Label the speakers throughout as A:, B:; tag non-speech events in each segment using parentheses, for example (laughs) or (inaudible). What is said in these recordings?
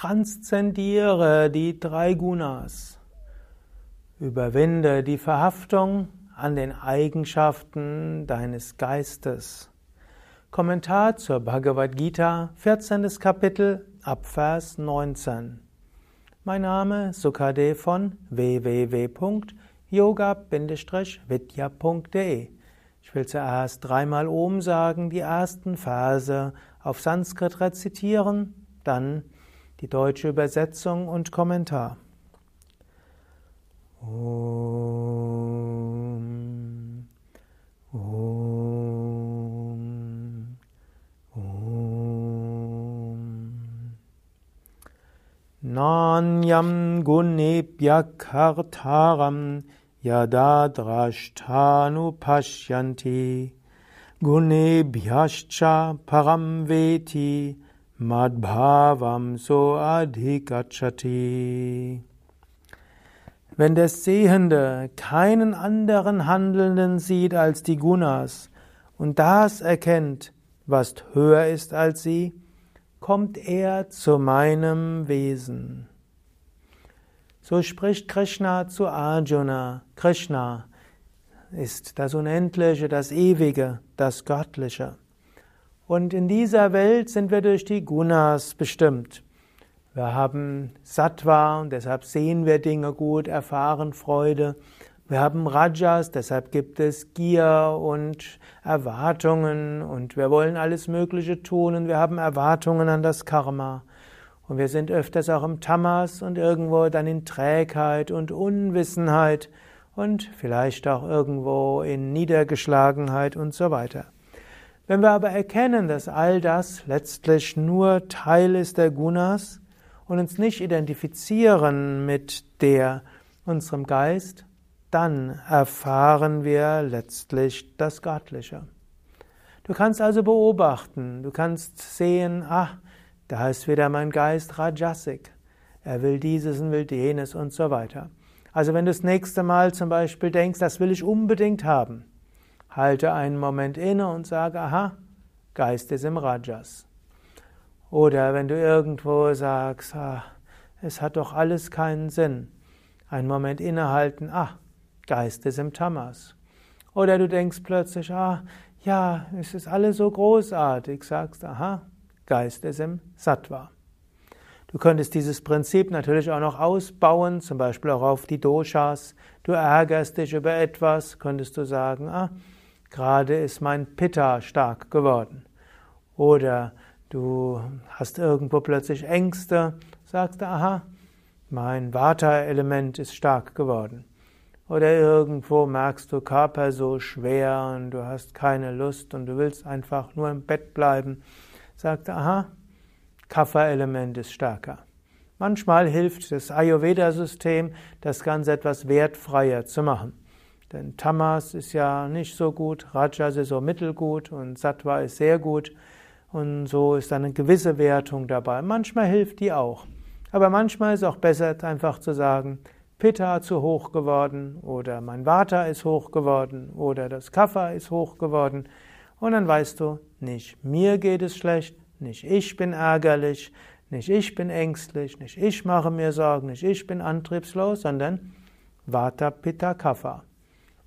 A: Transzendiere die drei Gunas. Überwinde die Verhaftung an den Eigenschaften deines Geistes. Kommentar zur Bhagavad Gita, 14. Kapitel, Abvers 19. Mein Name Sukadev von www.yoga-vidya.de. Ich will zuerst dreimal Om sagen, die ersten Verse auf Sanskrit rezitieren, dann die deutsche Übersetzung und Kommentar. Om, Om, Om. Nanyam gunebhyakartaram yadadrashtanu pashyanti gunebhyascha param veti Madbhavam so adhikachati. Wenn der Sehende keinen anderen Handelnden sieht als die Gunas und das erkennt, was höher ist als sie, kommt er zu meinem Wesen. So spricht Krishna zu Arjuna. Krishna ist das Unendliche, das Ewige, das Göttliche. Und in dieser Welt sind wir durch die Gunas bestimmt. Wir haben Sattva und deshalb sehen wir Dinge gut, erfahren Freude. Wir haben Rajas, deshalb gibt es Gier und Erwartungen und wir wollen alles Mögliche tun und wir haben Erwartungen an das Karma. Und wir sind öfters auch im Tamas und irgendwo dann in Trägheit und Unwissenheit und vielleicht auch irgendwo in Niedergeschlagenheit und so weiter. Wenn wir aber erkennen, dass all das letztlich nur Teil ist der Gunas und uns nicht identifizieren mit der unserem Geist, dann erfahren wir letztlich das Göttliche. Du kannst also beobachten, du kannst sehen, ach, da ist wieder mein Geist Rajasik. Er will dieses und will jenes und so weiter. Also wenn du das nächste Mal zum Beispiel denkst, das will ich unbedingt haben, Halte einen Moment inne und sage, aha, Geist ist im Rajas. Oder wenn du irgendwo sagst, ah, es hat doch alles keinen Sinn, einen Moment innehalten, ah, Geist ist im Tamas. Oder du denkst plötzlich, ah, ja, es ist alles so großartig, sagst, aha, Geist ist im Sattva. Du könntest dieses Prinzip natürlich auch noch ausbauen, zum Beispiel auch auf die Doshas. Du ärgerst dich über etwas, könntest du sagen, ah, Gerade ist mein Pitta stark geworden. Oder du hast irgendwo plötzlich Ängste, sagst, aha, mein Vata-Element ist stark geworden. Oder irgendwo merkst du Körper so schwer und du hast keine Lust und du willst einfach nur im Bett bleiben. Sagst, aha, Kapha-Element ist stärker. Manchmal hilft das Ayurveda-System, das Ganze etwas wertfreier zu machen. Denn Tamas ist ja nicht so gut, Rajas ist so mittelgut und Sattva ist sehr gut. Und so ist eine gewisse Wertung dabei. Manchmal hilft die auch. Aber manchmal ist es auch besser, einfach zu sagen, Pitta zu hoch geworden oder mein Vata ist hoch geworden oder das Kapha ist hoch geworden. Und dann weißt du, nicht mir geht es schlecht, nicht ich bin ärgerlich, nicht ich bin ängstlich, nicht ich mache mir Sorgen, nicht ich bin antriebslos, sondern Vata, Pitta, Kapha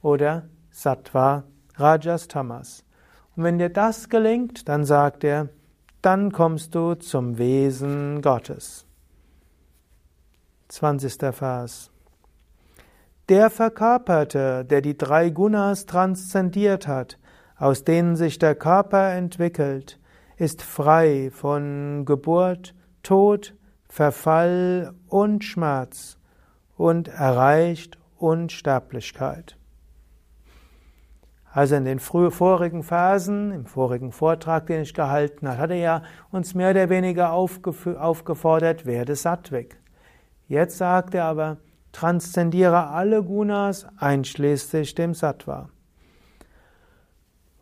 A: oder Sattva, Rajas, Tamas. Und wenn dir das gelingt, dann sagt er, dann kommst du zum Wesen Gottes. 20. Vers. Der Verkörperte, der die drei Gunas transzendiert hat, aus denen sich der Körper entwickelt, ist frei von Geburt, Tod, Verfall und Schmerz und erreicht Unsterblichkeit. Also in den vorigen Phasen, im vorigen Vortrag, den ich gehalten habe, hat er ja uns mehr oder weniger aufgefordert, werde Sattvik. Jetzt sagt er aber, transzendiere alle Gunas einschließlich dem Sattva.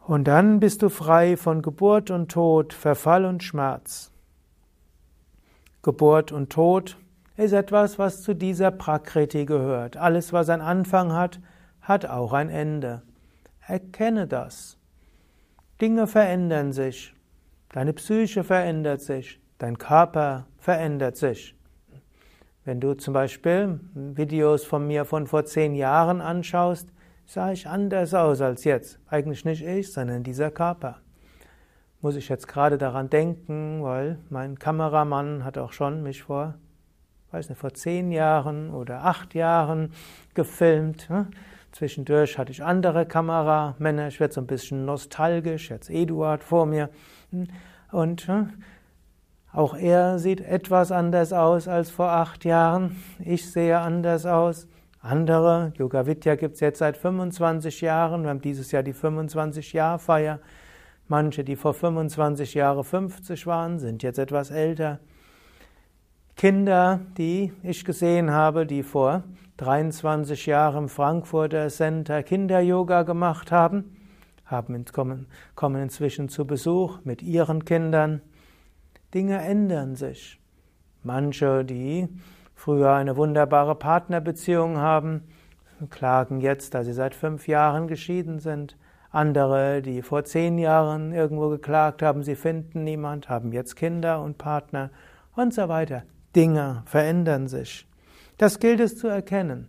A: Und dann bist du frei von Geburt und Tod, Verfall und Schmerz. Geburt und Tod ist etwas, was zu dieser Prakriti gehört. Alles, was einen Anfang hat, hat auch ein Ende. Erkenne das. Dinge verändern sich. Deine Psyche verändert sich. Dein Körper verändert sich. Wenn du zum Beispiel Videos von mir von vor zehn Jahren anschaust, sah ich anders aus als jetzt. Eigentlich nicht ich, sondern dieser Körper. Muss ich jetzt gerade daran denken, weil mein Kameramann hat auch schon mich vor, weiß nicht, vor zehn Jahren oder acht Jahren gefilmt. Zwischendurch hatte ich andere Kameramänner. Ich werde so ein bisschen nostalgisch. Jetzt Eduard vor mir. Und ne? Auch er sieht etwas anders aus als vor acht Jahren. Ich sehe anders aus. Andere, Yoga Vidya gibt es jetzt seit 25 Jahren. Wir haben dieses Jahr die 25-Jahr-Feier. Manche, die vor 25 Jahren 50 waren, sind jetzt etwas älter. Kinder, die ich gesehen habe, die vor 23 Jahren im Frankfurter Center Kinder-Yoga gemacht haben, haben, kommen, kommen inzwischen zu Besuch mit ihren Kindern. Dinge ändern sich. Manche, die früher eine wunderbare Partnerbeziehung haben, klagen jetzt, dass sie seit fünf Jahren geschieden sind. Andere, die vor zehn Jahren irgendwo geklagt haben, sie finden niemand, haben jetzt Kinder und Partner und so weiter. Dinge verändern sich. Das gilt es zu erkennen.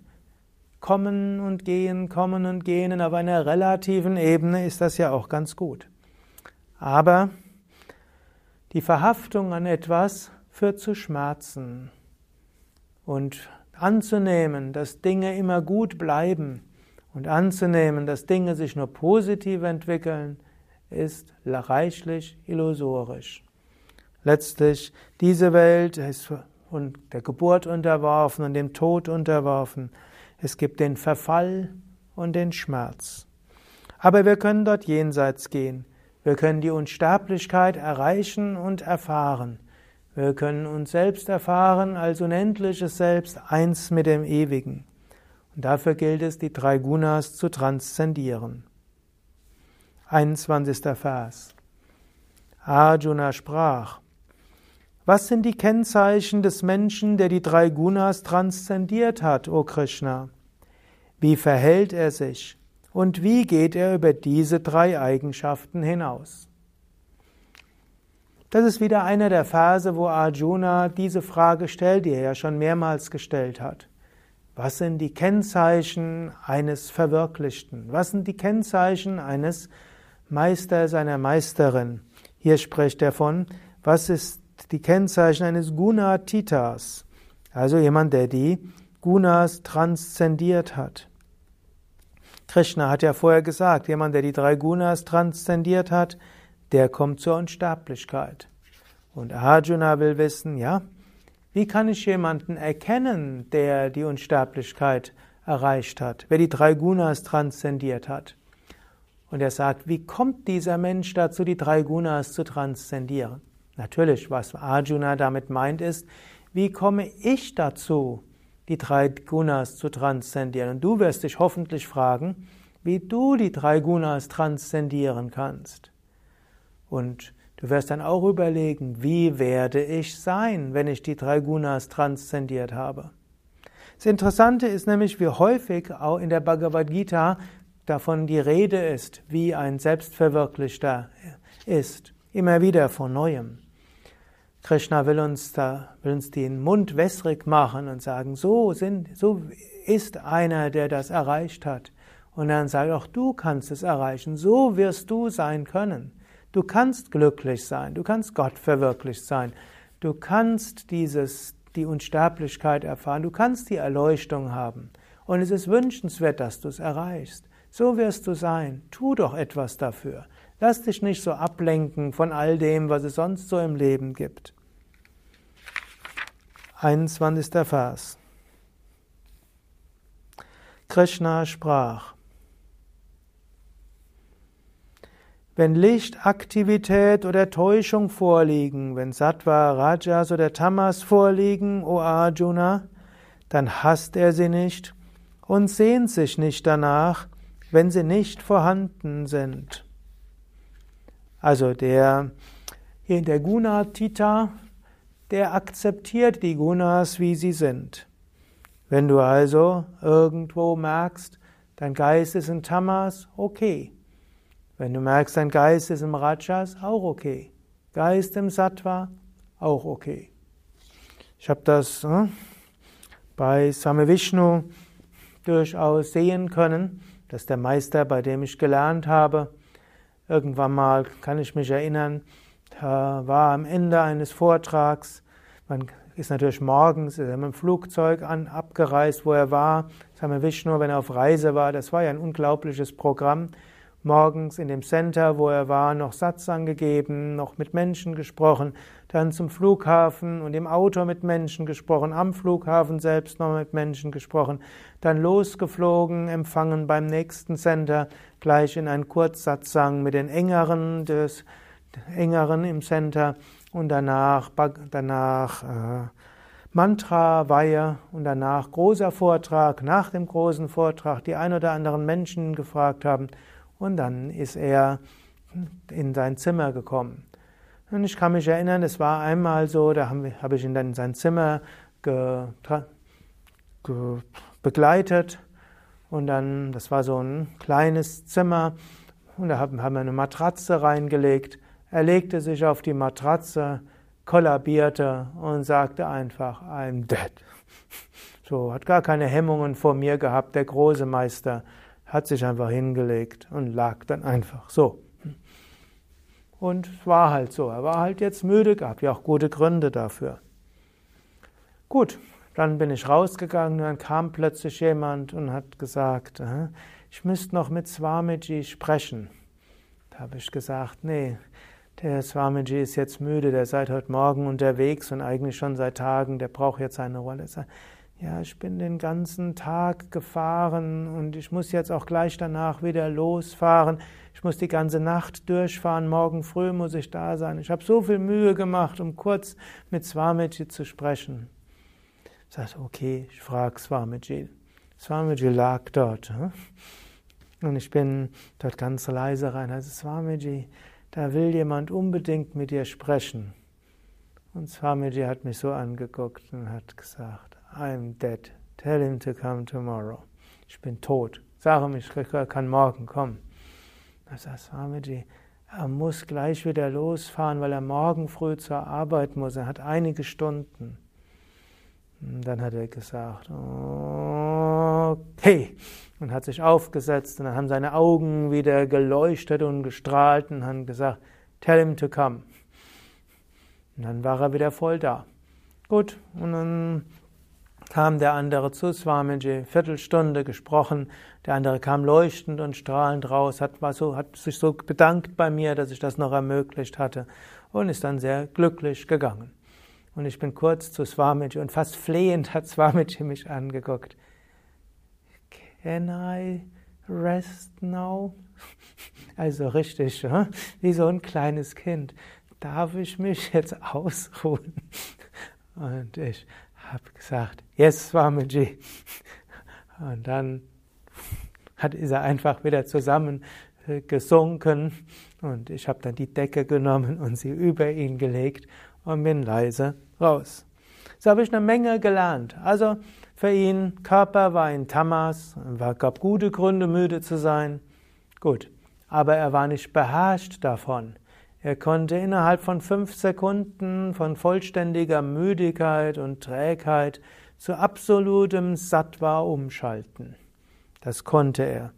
A: Kommen und gehen, kommen und gehen, auf einer relativen Ebene ist das ja auch ganz gut. Aber die Verhaftung an etwas führt zu Schmerzen. Und anzunehmen, dass Dinge immer gut bleiben und anzunehmen, dass Dinge sich nur positiv entwickeln, ist reichlich illusorisch. Letztlich, diese Welt ist der Geburt unterworfen und dem Tod unterworfen. Es gibt den Verfall und den Schmerz. Aber wir können dort jenseits gehen. Wir können die Unsterblichkeit erreichen und erfahren. Wir können uns selbst erfahren als unendliches Selbst, eins mit dem Ewigen. Und dafür gilt es, die drei Gunas zu transzendieren. 21. Vers. Arjuna sprach, was sind die Kennzeichen des Menschen, der die drei Gunas transzendiert hat, o Krishna? Wie verhält er sich? Und wie geht er über diese drei Eigenschaften hinaus? Das ist wieder einer der Verse, wo Arjuna diese Frage stellt, die er ja schon mehrmals gestellt hat. Was sind die Kennzeichen eines Verwirklichten? Was sind die Kennzeichen eines Meisters, einer Meisterin? Hier spricht er von, was ist die Kennzeichen eines Gunatitas? Also jemand, der die Gunas transzendiert hat. Krishna hat ja vorher gesagt, jemand, der die drei Gunas transzendiert hat, der kommt zur Unsterblichkeit. Und Arjuna will wissen, ja, wie kann ich jemanden erkennen, der die Unsterblichkeit erreicht hat, wer die drei Gunas transzendiert hat? Und er sagt, wie kommt dieser Mensch dazu, die drei Gunas zu transzendieren? Natürlich, was Arjuna damit meint, ist, wie komme ich dazu, die drei Gunas zu transzendieren. Und du wirst dich hoffentlich fragen, wie du die drei Gunas transzendieren kannst. Und du wirst dann auch überlegen, wie werde ich sein, wenn ich die drei Gunas transzendiert habe. Das Interessante ist nämlich, wie häufig auch in der Bhagavad Gita davon die Rede ist, wie ein Selbstverwirklichter ist. Immer wieder von neuem. Krishna will uns da, will uns den Mund wässrig machen und sagen, so sind, so ist einer, der das erreicht hat. Und dann sagt auch du kannst es erreichen. So wirst du sein können. Du kannst glücklich sein. Du kannst Gott verwirklicht sein. Du kannst dieses, die Unsterblichkeit erfahren. Du kannst die Erleuchtung haben. Und es ist wünschenswert, dass du es erreichst. So wirst du sein. Tu doch etwas dafür. Lass dich nicht so ablenken von all dem, was es sonst so im Leben gibt. 21. Vers. Krishna sprach, wenn Licht, Aktivität oder Täuschung vorliegen, wenn Sattva, Rajas oder Tamas vorliegen, o Arjuna, dann hasst er sie nicht und sehnt sich nicht danach, wenn sie nicht vorhanden sind. Also der, der Gunatita, der akzeptiert die Gunas, wie sie sind. Wenn du also irgendwo merkst, dein Geist ist in Tamas, okay. Wenn du merkst, dein Geist ist im Rajas, auch okay. Geist im Sattva, auch okay. Ich habe das äh, bei Same Vishnu durchaus sehen können, dass der Meister, bei dem ich gelernt habe, irgendwann mal, kann ich mich erinnern, war am Ende eines Vortrags, man ist natürlich morgens ist er mit dem Flugzeug an, abgereist, wo er war. Same Vishnu, wenn er auf Reise war, das war ja ein unglaubliches Programm morgens in dem Center, wo er war, noch Satz angegeben, noch mit Menschen gesprochen, dann zum Flughafen und im Auto mit Menschen gesprochen, am Flughafen selbst noch mit Menschen gesprochen, dann losgeflogen, empfangen beim nächsten Center, gleich in einen Kurzsatzsang mit den Engeren des Engeren im Center und danach, danach äh, Mantra, Weihe und danach großer Vortrag. Nach dem großen Vortrag die ein oder anderen Menschen gefragt haben, und dann ist er in sein Zimmer gekommen. Und ich kann mich erinnern, es war einmal so, da habe ich ihn dann in sein Zimmer begleitet. Und dann, das war so ein kleines Zimmer. Und da haben, haben wir eine Matratze reingelegt. Er legte sich auf die Matratze, kollabierte und sagte einfach, I'm dead. (laughs) So, hat gar keine Hemmungen vor mir gehabt, der große Meister hat sich einfach hingelegt und lag dann einfach so. Und es war halt so. Er war halt jetzt müde, gab ja auch gute Gründe dafür. Gut, dann bin ich rausgegangen, dann kam plötzlich jemand und hat gesagt, ich müsste noch mit Swamiji sprechen. Da habe ich gesagt, nee, der Swamiji ist jetzt müde, der seit heute Morgen unterwegs und eigentlich schon seit Tagen, der braucht jetzt eine Rolle ja, ich bin den ganzen Tag gefahren und ich muss jetzt auch gleich danach wieder losfahren. Ich muss die ganze Nacht durchfahren, morgen früh muss ich da sein. Ich habe so viel Mühe gemacht, um kurz mit Swamiji zu sprechen. Ich sage, okay, ich frage Swamiji. Swamiji lag dort. Und ich bin dort ganz leise rein. Also Swamiji, da will jemand unbedingt mit dir sprechen. Und Swamiji hat mich so angeguckt und hat gesagt, I'm dead. Tell him to come tomorrow. Ich bin tot. Sag ihm, ich kann morgen kommen. Da sagt Swamiji, er muss gleich wieder losfahren, weil er morgen früh zur Arbeit muss. Er hat einige Stunden. Und dann hat er gesagt, okay, und hat sich aufgesetzt und dann haben seine Augen wieder geleuchtet und gestrahlt und haben gesagt, tell him to come. Und dann war er wieder voll da. Gut, und dann kam der andere zu Swamiji, Viertelstunde gesprochen, der andere kam leuchtend und strahlend raus, hat, war so, hat sich so bedankt bei mir, dass ich das noch ermöglicht hatte und ist dann sehr glücklich gegangen. Und ich bin kurz zu Swamiji und fast flehend hat Swamiji mich angeguckt. Can I rest now? Also richtig, wie so ein kleines Kind. Darf ich mich jetzt ausruhen? Und ich habe gesagt, yes, Swamiji. Und dann hat, ist er einfach wieder zusammen äh, und ich habe dann die Decke genommen und sie über ihn gelegt und bin leise raus. So habe ich eine Menge gelernt. Also für ihn, Körper war in Tamas, es gab gute Gründe, müde zu sein. Gut, aber er war nicht beherrscht davon. Er konnte innerhalb von fünf Sekunden von vollständiger Müdigkeit und Trägheit zu absolutem Sattva umschalten. Das konnte er.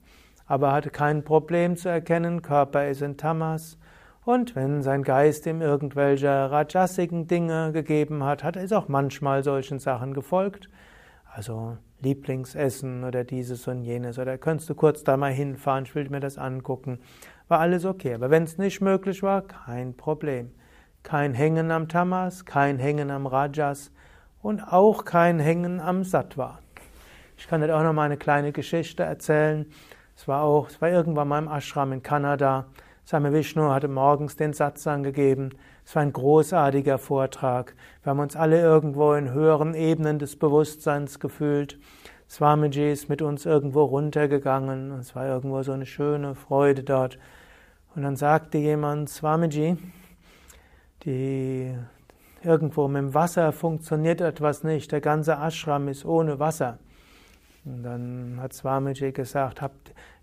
A: Aber er hatte kein Problem zu erkennen, Körper ist in Tamas. Und wenn sein Geist ihm irgendwelche rajasigen Dinge gegeben hat, hat er es auch manchmal solchen Sachen gefolgt. Also Lieblingsessen oder dieses und jenes. Oder könntest du kurz da mal hinfahren, ich will mir das angucken war alles okay. Aber wenn es nicht möglich war, kein Problem. Kein Hängen am Tamas, kein Hängen am Rajas und auch kein Hängen am Sattva. Ich kann dir auch noch mal eine kleine Geschichte erzählen. Es war auch, es war irgendwann mal im Ashram in Kanada. Same Vishnu hatte morgens den Satz angegeben. Es war ein großartiger Vortrag. Wir haben uns alle irgendwo in höheren Ebenen des Bewusstseins gefühlt. Swamiji ist mit uns irgendwo runtergegangen. Es war irgendwo so eine schöne Freude dort. Und dann sagte jemand, Swamiji, die, irgendwo mit dem Wasser funktioniert etwas nicht, der ganze Ashram ist ohne Wasser. Und dann hat Swamiji gesagt,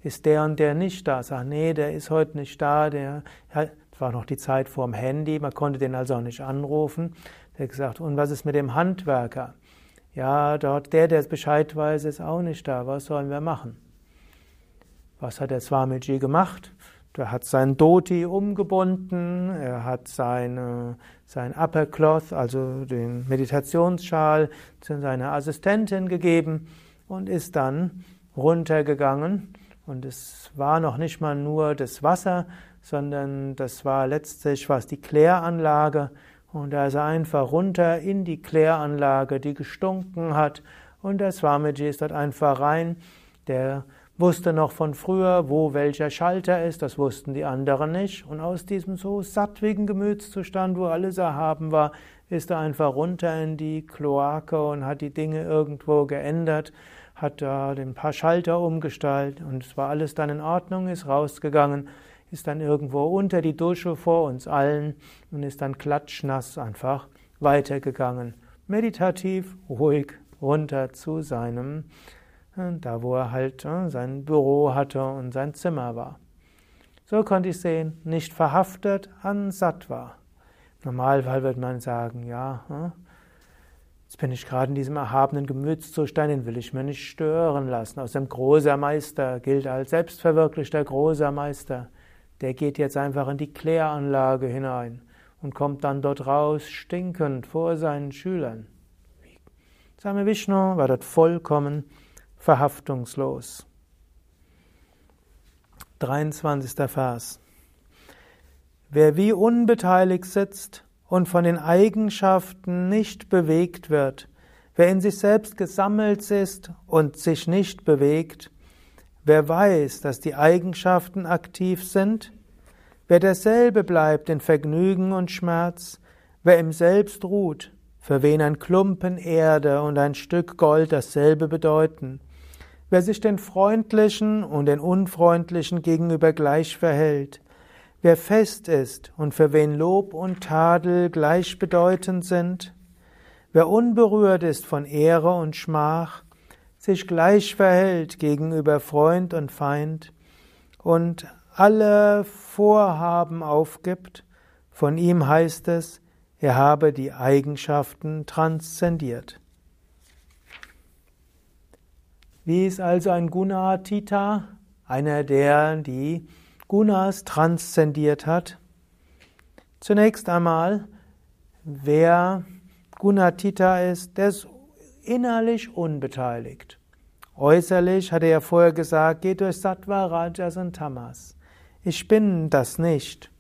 A: ist der und der nicht da? Sag, nee, der ist heute nicht da, der war noch die Zeit vorm Handy, man konnte den also auch nicht anrufen. Er hat gesagt, und was ist mit dem Handwerker? Ja, dort der, der Bescheid weiß, ist auch nicht da. Was sollen wir machen? Was hat der Swamiji gemacht? Er hat sein Dhoti umgebunden, er hat seine, sein Upper Cloth, also den Meditationsschal, zu seiner Assistentin gegeben und ist dann runtergegangen. Und es war noch nicht mal nur das Wasser, sondern das war letztlich was die Kläranlage. Und da ist er einfach runter in die Kläranlage, die gestunken hat. Und der Swamiji ist dort einfach rein. Der wusste noch von früher, wo welcher Schalter ist, das wussten die anderen nicht. Und aus diesem so sattwigen Gemütszustand, wo alles erhaben war, ist er einfach runter in die Kloake und hat die Dinge irgendwo geändert, hat da ein paar Schalter umgestaltet und es war alles dann in Ordnung, ist rausgegangen, ist dann irgendwo unter die Dusche vor uns allen und ist dann klatschnass einfach weitergegangen. Meditativ, ruhig runter zu seinem da wo er halt äh, sein Büro hatte und sein Zimmer war. So konnte ich sehen, nicht verhaftet an Sattva. Normalfall wird man sagen, ja, äh, jetzt bin ich gerade in diesem erhabenen Gemütszustand, den will ich mir nicht stören lassen. Aus dem großer Meister gilt als selbstverwirklichter großer Meister. Der geht jetzt einfach in die Kläranlage hinein und kommt dann dort raus, stinkend vor seinen Schülern. Same Vishnu war dort vollkommen verhaftungslos. 23. Vers. Wer wie unbeteiligt sitzt und von den Eigenschaften nicht bewegt wird, wer in sich selbst gesammelt ist und sich nicht bewegt, wer weiß, dass die Eigenschaften aktiv sind, wer derselbe bleibt in Vergnügen und Schmerz, wer im Selbst ruht, für wen ein Klumpen Erde und ein Stück Gold dasselbe bedeuten, Wer sich den Freundlichen und den Unfreundlichen gegenüber gleich verhält, wer fest ist und für wen Lob und Tadel gleichbedeutend sind, wer unberührt ist von Ehre und Schmach, sich gleich verhält gegenüber Freund und Feind und alle Vorhaben aufgibt, von ihm heißt es, er habe die Eigenschaften transzendiert. Wie ist also ein Gunatita? Einer, der die Gunas transzendiert hat. Zunächst einmal, wer Gunatita ist, der ist innerlich unbeteiligt. Äußerlich hat er vorher gesagt, geht durch Sattva, Rajas und Tamas. Ich bin das nicht.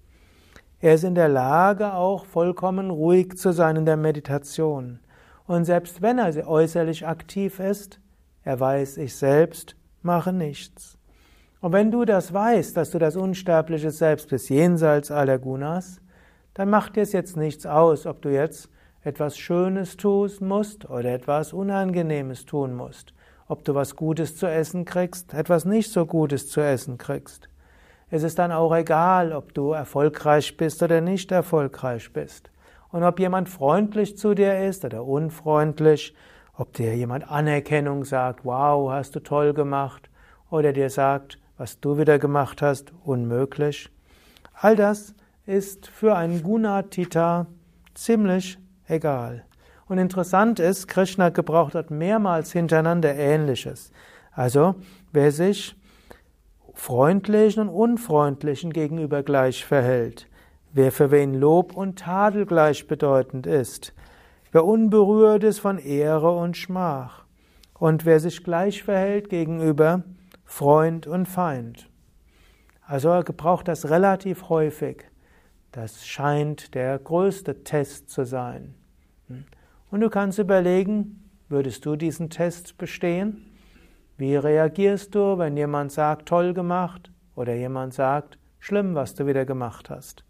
A: Er ist in der Lage, auch vollkommen ruhig zu sein in der Meditation. Und selbst wenn er äußerlich aktiv ist, er weiß, ich selbst mache nichts. Und wenn du das weißt, dass du das unsterbliche Selbst bist, jenseits aller Gunas, dann macht dir es jetzt nichts aus, ob du jetzt etwas Schönes tun musst oder etwas Unangenehmes tun musst, ob du was Gutes zu essen kriegst, etwas nicht so Gutes zu essen kriegst. Es ist dann auch egal, ob du erfolgreich bist oder nicht erfolgreich bist. Und ob jemand freundlich zu dir ist oder unfreundlich, ob dir jemand Anerkennung sagt, wow, hast du toll gemacht, oder dir sagt, was du wieder gemacht hast, unmöglich. All das ist für einen Gunatita ziemlich egal. Und interessant ist, Krishna gebraucht hat mehrmals hintereinander Ähnliches. Also, wer sich freundlichen und unfreundlichen gegenüber gleich verhält, wer für wen Lob und Tadel gleichbedeutend ist, wer unberührt ist von Ehre und Schmach und wer sich gleich verhält gegenüber Freund und Feind. Also er gebraucht das relativ häufig. Das scheint der größte Test zu sein. Und du kannst überlegen, würdest du diesen Test bestehen? Wie reagierst du, wenn jemand sagt, toll gemacht oder jemand sagt, schlimm, was du wieder gemacht hast?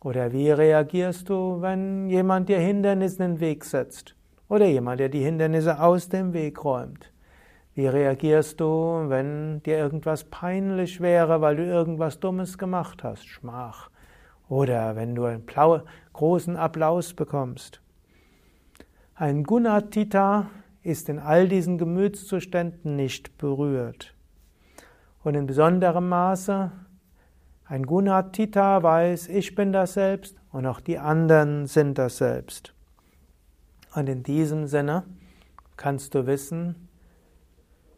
A: Oder wie reagierst du, wenn jemand dir Hindernisse in den Weg setzt? Oder jemand, der die Hindernisse aus dem Weg räumt? Wie reagierst du, wenn dir irgendwas peinlich wäre, weil du irgendwas Dummes gemacht hast? Schmach. Oder wenn du einen großen Applaus bekommst. Ein Gunatita ist in all diesen Gemütszuständen nicht berührt. Und in besonderem Maße Ein Gunatita weiß, ich bin das Selbst und auch die anderen sind das Selbst. Und in diesem Sinne kannst du wissen,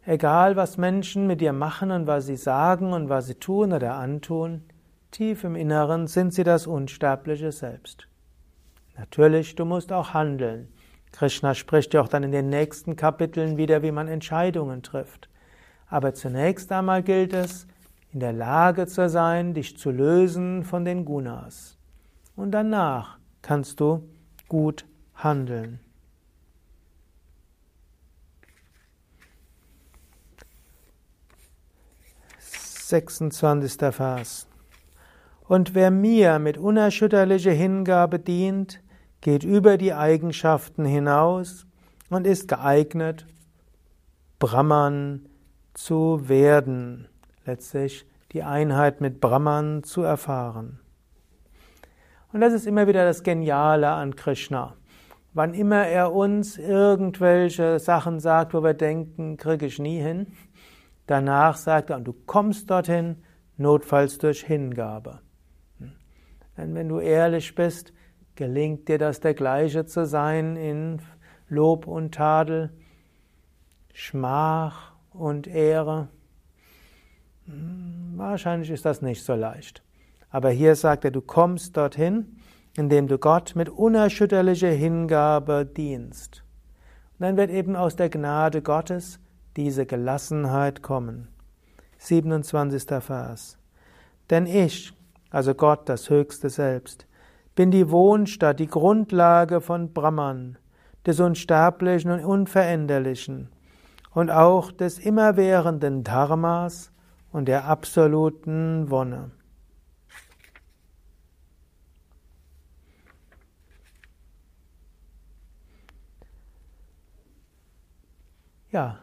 A: egal was Menschen mit dir machen und was sie sagen und was sie tun oder antun, tief im Inneren sind sie das unsterbliche Selbst. Natürlich, du musst auch handeln. Krishna spricht ja auch dann in den nächsten Kapiteln wieder, wie man Entscheidungen trifft. Aber zunächst einmal gilt es, in der Lage zu sein, dich zu lösen von den Gunas. Und danach kannst du gut handeln. 26. Vers. Und wer mir mit unerschütterlicher Hingabe dient, geht über die Eigenschaften hinaus und ist geeignet, Brahman zu werden, letztlich die Einheit mit Brahman zu erfahren. Und das ist immer wieder das Geniale an Krishna. Wann immer er uns irgendwelche Sachen sagt, wo wir denken, kriege ich nie hin, Danach sagt er, und du kommst dorthin, notfalls durch Hingabe. Denn wenn du ehrlich bist, gelingt dir das der gleiche zu sein in Lob und Tadel, Schmach und Ehre. Hm, wahrscheinlich ist das nicht so leicht. Aber hier sagt er, du kommst dorthin, indem du Gott mit unerschütterlicher Hingabe dienst. Und dann wird eben aus der Gnade Gottes diese Gelassenheit kommen. 27. Vers. Denn ich, also Gott, das höchste Selbst, bin die Wohnstatt, die Grundlage von Brahman, des Unsterblichen und Unveränderlichen und auch des immerwährenden Dharmas und der absoluten Wonne. Ja,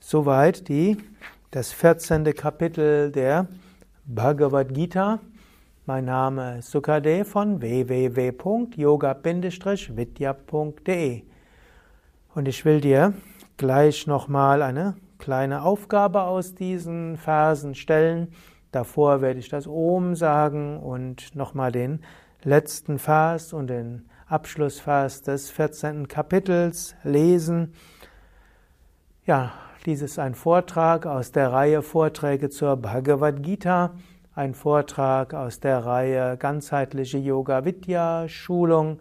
A: Soweit die, das 14. Kapitel der Bhagavad Gita. Mein Name ist Sukadev von www.yoga-vidya.de und ich will dir gleich nochmal eine kleine Aufgabe aus diesen Versen stellen. Davor werde ich das Om sagen und nochmal den letzten Vers und den Abschlussvers des 14. Kapitels lesen. Ja, dies ist ein Vortrag aus der Reihe Vorträge zur Bhagavad Gita, ein Vortrag aus der Reihe Ganzheitliche Yoga Vidya Schulung,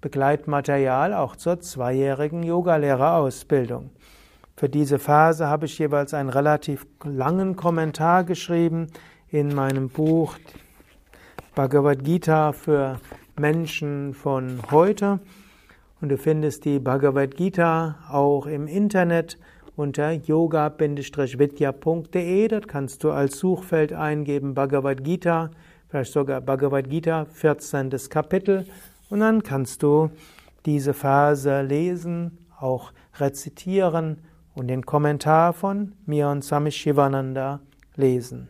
A: Begleitmaterial auch zur zweijährigen Yogalehrerausbildung. Für diese Phase habe ich jeweils einen relativ langen Kommentar geschrieben in meinem Buch Bhagavad Gita für Menschen von heute. Und du findest die Bhagavad Gita auch im Internet unter yoga-vidya.de. Dort kannst du als Suchfeld eingeben Bhagavad Gita, vielleicht sogar Bhagavad Gita, 14. Kapitel. Und dann kannst du diese Verse lesen, auch rezitieren und den Kommentar von mir und Swami Shivananda lesen.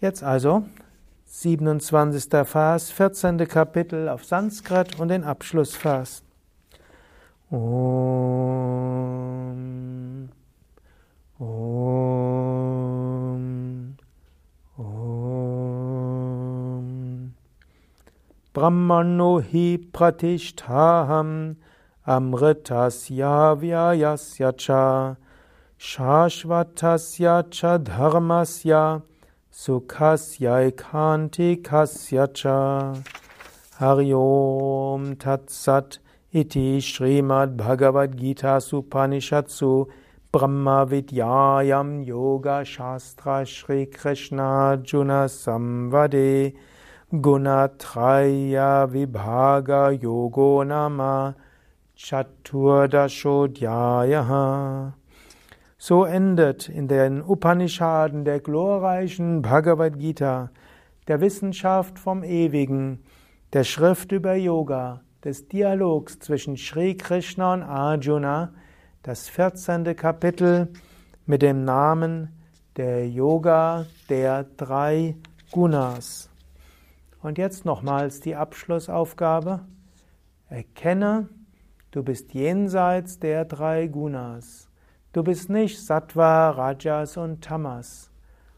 A: Jetzt also 27. Vers, 14. Kapitel auf Sanskrit und den Abschlussvers. Om. Om. Om. Brahmano hi pratishtaham amritasya vyayasya cha shashvatasya cha dharmasya sukhasya ikantikasya cha Hari Om Tat Sat Iti Srimad Bhagavad Gita Supanishatsu Brahma Vidyayam Yoga Shastra Shri Krishna Juna Samvade Gunatraya Vibhaga Yogo Nama Chaturdashodhyayaha So endet in den Upanishaden der glorreichen Bhagavad Gita, der Wissenschaft vom Ewigen, der Schrift über Yoga, des Dialogs zwischen Sri Krishna und Arjuna, das 14. Kapitel mit dem Namen der Yoga der drei Gunas. Und jetzt nochmals die Abschlussaufgabe. Erkenne, du bist jenseits der drei Gunas. Du bist nicht Sattva, Rajas und Tamas.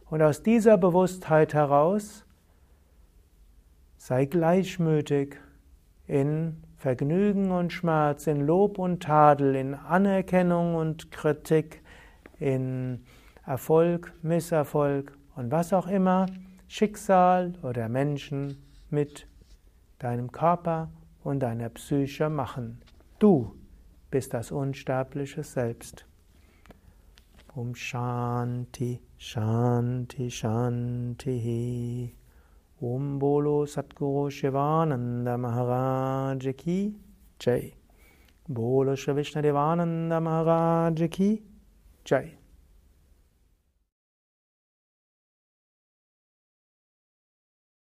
A: Und aus dieser Bewusstheit heraus sei gleichmütig in Vergnügen und Schmerz, in Lob und Tadel, in Anerkennung und Kritik, in Erfolg, Misserfolg und was auch immer Schicksal oder Menschen mit deinem Körper und deiner Psyche machen. Du bist das unsterbliche Selbst. Um Shanti, Shanti, Shanti. Om Bolo Satguru Shivananda Maharaj Ki Jai. Bolo Shri Vishnu Devananda Maharaj Ki Jai.